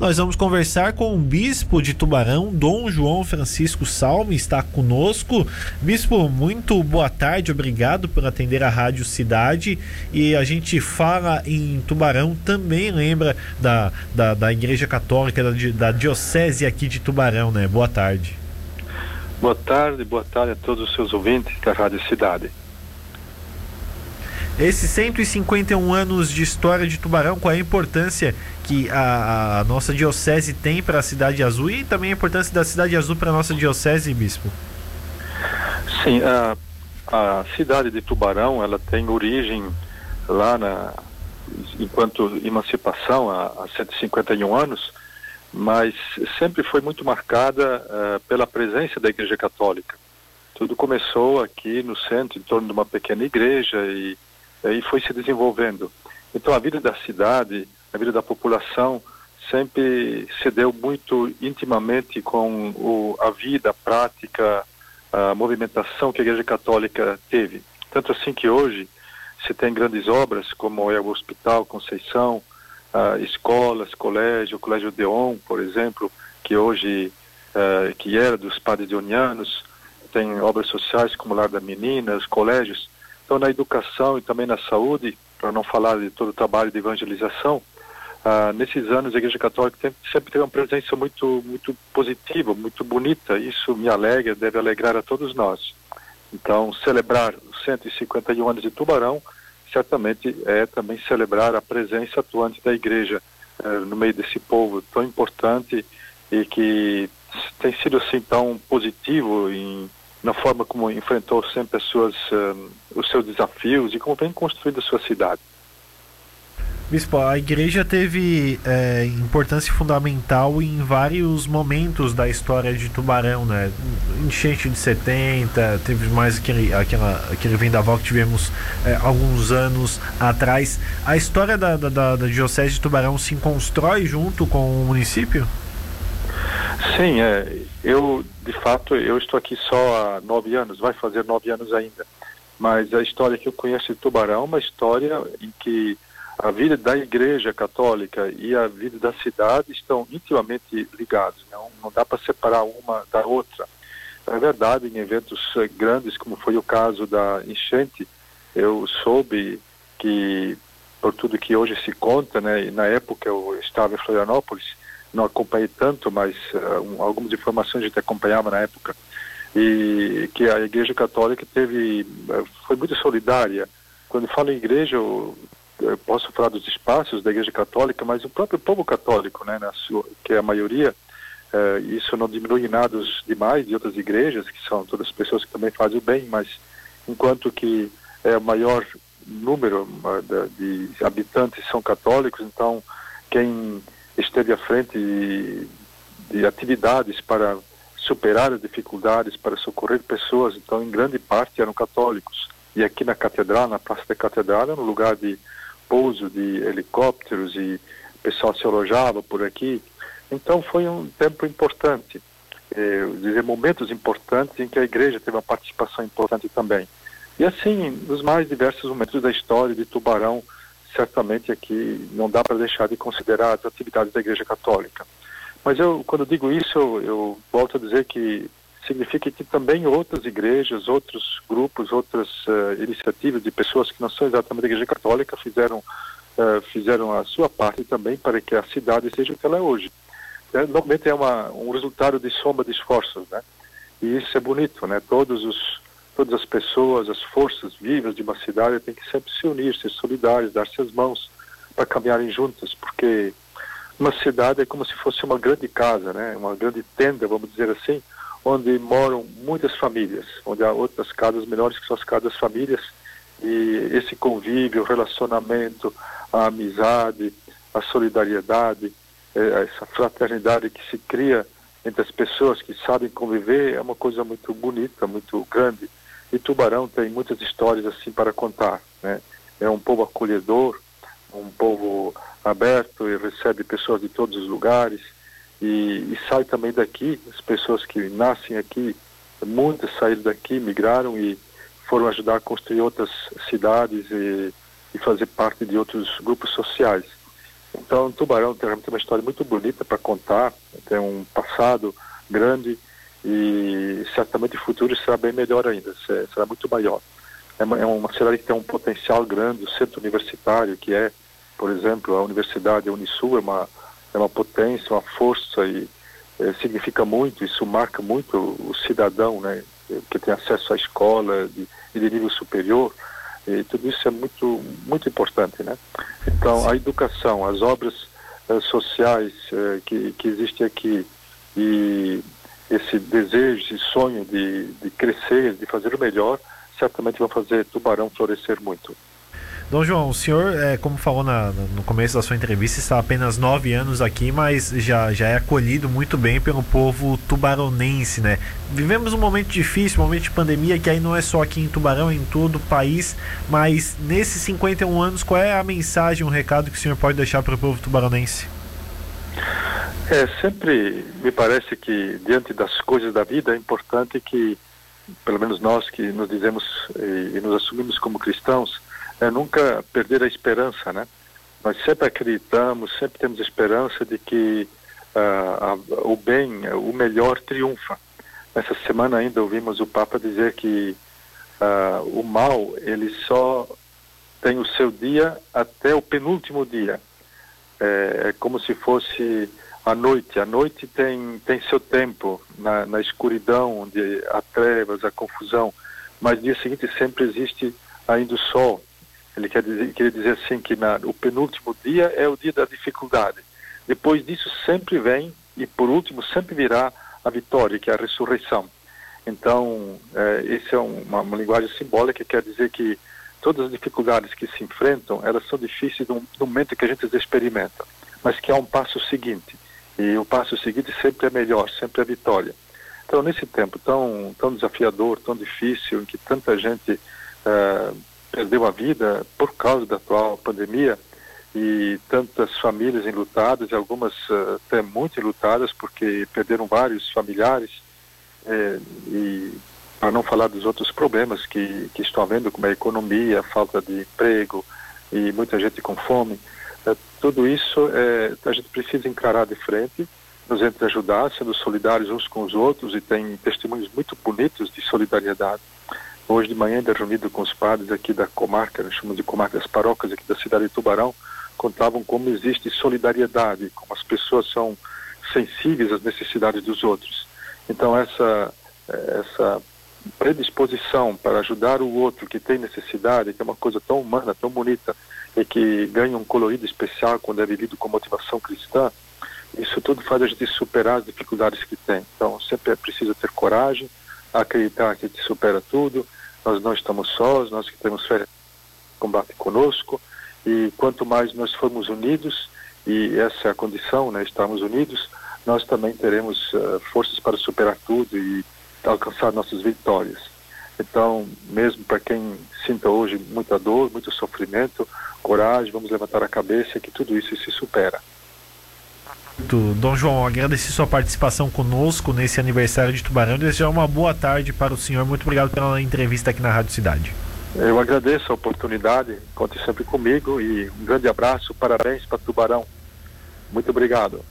Nós vamos conversar com o bispo de Tubarão, Dom João Francisco Salme, está conosco. Bispo, muito boa tarde, obrigado por atender a Rádio Cidade. E a gente fala em Tubarão, também lembra da, da, da Igreja Católica, da, da Diocese aqui de Tubarão, né? Boa tarde. Boa tarde, boa tarde a todos os seus ouvintes da Rádio Cidade. Esses 151 anos de história de Tubarão, qual é a importância que a, a nossa diocese tem para a Cidade Azul e também a importância da Cidade Azul para a nossa diocese, bispo? Sim, a, a cidade de Tubarão, ela tem origem lá na enquanto emancipação há, há 151 anos, mas sempre foi muito marcada uh, pela presença da Igreja Católica. Tudo começou aqui no centro, em torno de uma pequena igreja e e foi se desenvolvendo. Então a vida da cidade, a vida da população sempre se deu muito intimamente com o, a vida, a prática, a movimentação que a Igreja Católica teve. Tanto assim que hoje se tem grandes obras como é o Hospital Conceição, uh, escolas, colégio, o Colégio Deon, por exemplo, que hoje uh, que era dos padres deonianos, tem obras sociais como Lar das Meninas, colégios então, na educação e também na saúde, para não falar de todo o trabalho de evangelização, ah, nesses anos a Igreja Católica tem, sempre teve uma presença muito, muito positiva, muito bonita. Isso me alegra, deve alegrar a todos nós. Então, celebrar os 151 anos de Tubarão, certamente é também celebrar a presença atuante da Igreja eh, no meio desse povo tão importante e que tem sido assim tão positivo em na forma como enfrentou sempre as suas, um, os seus desafios e como vem construindo a sua cidade. Bispo, a igreja teve é, importância fundamental em vários momentos da história de Tubarão, né? Enchente de 70, teve mais aquele, aquela, aquele vendaval que tivemos é, alguns anos atrás. A história da, da, da Diocese de Tubarão se constrói junto com o município? Sim, é, eu de fato eu estou aqui só há nove anos, vai fazer nove anos ainda. Mas a história que eu conheço de Tubarão é uma história em que a vida da Igreja Católica e a vida da cidade estão intimamente ligados. Não, não dá para separar uma da outra. É verdade, em eventos grandes, como foi o caso da enchente, eu soube que, por tudo que hoje se conta, né, na época eu estava em Florianópolis, não acompanhei tanto, mas uh, um, algumas informações a gente acompanhava na época, e que a Igreja Católica teve, uh, foi muito solidária. Quando falo em igreja, eu, eu, posso falar dos espaços da Igreja Católica, mas o próprio povo católico, né, na sua, que é a maioria, uh, isso não diminui nada demais de outras igrejas, que são todas pessoas que também fazem o bem, mas enquanto que é o maior número de habitantes são católicos, então quem esteve à frente de, de atividades para superar as dificuldades, para socorrer pessoas, então em grande parte eram católicos. E aqui na catedral, na Praça da Catedral, era um lugar de pouso de helicópteros e o pessoal se alojava por aqui. Então foi um tempo importante, eh, dizer, momentos importantes em que a igreja teve uma participação importante também. E assim, nos mais diversos momentos da história de Tubarão, certamente aqui não dá para deixar de considerar as atividades da Igreja Católica. Mas eu, quando digo isso, eu, eu volto a dizer que significa que também outras igrejas, outros grupos, outras uh, iniciativas de pessoas que não são exatamente da Igreja Católica fizeram uh, fizeram a sua parte também para que a cidade seja o que ela é hoje. É, normalmente é uma, um resultado de soma de esforços, né? E isso é bonito, né? Todos os todas as pessoas, as forças vivas de uma cidade têm que sempre se unir, ser solidários, dar-se as mãos para caminharem juntas, porque uma cidade é como se fosse uma grande casa, né? Uma grande tenda, vamos dizer assim, onde moram muitas famílias, onde há outras casas menores que são as casas famílias e esse convívio, o relacionamento, a amizade, a solidariedade, eh, essa fraternidade que se cria entre as pessoas que sabem conviver é uma coisa muito bonita, muito grande. E Tubarão tem muitas histórias assim para contar, né? É um povo acolhedor, um povo aberto e recebe pessoas de todos os lugares e, e sai também daqui, as pessoas que nascem aqui, muitas saíram daqui, migraram e foram ajudar a construir outras cidades e, e fazer parte de outros grupos sociais. Então, Tubarão tem uma história muito bonita para contar, tem um passado grande e certamente o futuro será bem melhor ainda, será muito maior. É uma, é uma cidade que tem um potencial grande, o centro universitário, que é, por exemplo, a Universidade Unisul, é uma, é uma potência, uma força e é, significa muito, isso marca muito o, cidadão, né, que tem acesso à escola de, de nível superior, e tudo isso é muito, muito importante, né? Então, a educação, as obras uh, sociais uh, que, que existem aqui e esse desejo, esse sonho de, de crescer, de fazer o melhor, certamente vão fazer Tubarão florescer muito. Dom João, o senhor, é, como falou na, no começo da sua entrevista, está há apenas nove anos aqui, mas já, já é acolhido muito bem pelo povo tubaronense, né? Vivemos um momento difícil, um momento de pandemia, que aí não é só aqui em Tubarão, é em todo o país, mas nesses 51 anos, qual é a mensagem, um recado que o senhor pode deixar para o povo tubaronense? É, sempre me parece que diante das coisas da vida é importante que, pelo menos nós que nos dizemos e, e nos assumimos como cristãos, é nunca perder a esperança, né? Nós sempre acreditamos, sempre temos esperança de que uh, a, o bem, o melhor triunfa. Essa semana ainda ouvimos o Papa dizer que uh, o mal ele só tem o seu dia até o penúltimo dia. É, é, como se fosse a noite. A noite tem, tem seu tempo na, na escuridão, onde há trevas, a confusão. Mas no dia seguinte sempre existe ainda o sol. Ele quer dizer, quer dizer assim que na, o penúltimo dia é o dia da dificuldade. Depois disso sempre vem e por último sempre virá a vitória, que é a ressurreição. Então, é, esse é uma, uma, linguagem simbólica que quer dizer que todas as dificuldades que se enfrentam, elas são difíceis no, no momento que a gente as experimenta, mas que há um passo seguinte. E o passo seguinte sempre é melhor, sempre é vitória. Então, nesse tempo tão, tão desafiador, tão difícil, em que tanta gente uh, perdeu a vida por causa da atual pandemia e tantas famílias enlutadas e algumas uh, até muito enlutadas porque perderam vários familiares é, e para não falar dos outros problemas que, que estão havendo como a economia, a falta de emprego e muita gente com fome, tudo isso é, a gente precisa encarar de frente, nos ajudar, sendo solidários uns com os outros e tem testemunhos muito bonitos de solidariedade Hoje de manhã, ainda reunido com os padres aqui da comarca, nós chamamos de comarca das paróquias aqui da cidade de Tubarão, contavam como existe solidariedade, como as pessoas são sensíveis às necessidades dos outros. Então essa essa predisposição para ajudar o outro que tem necessidade, que é uma coisa tão humana, tão bonita e que ganha um colorido especial quando é vivido com motivação cristã, isso tudo faz a gente superar as dificuldades que tem. Então sempre é preciso ter coragem, acreditar que gente supera tudo, nós não estamos sós, nós que temos fé combate conosco e quanto mais nós formos unidos e essa é a condição, né, estarmos unidos, nós também teremos uh, forças para superar tudo e alcançar nossas vitórias. Então, mesmo para quem sinta hoje muita dor, muito sofrimento, coragem, vamos levantar a cabeça que tudo isso se supera. Dom João, agradecer sua participação conosco nesse aniversário de Tubarão e desejar uma boa tarde para o senhor. Muito obrigado pela entrevista aqui na Rádio Cidade. Eu agradeço a oportunidade, conte sempre comigo e um grande abraço, parabéns para Tubarão. Muito obrigado.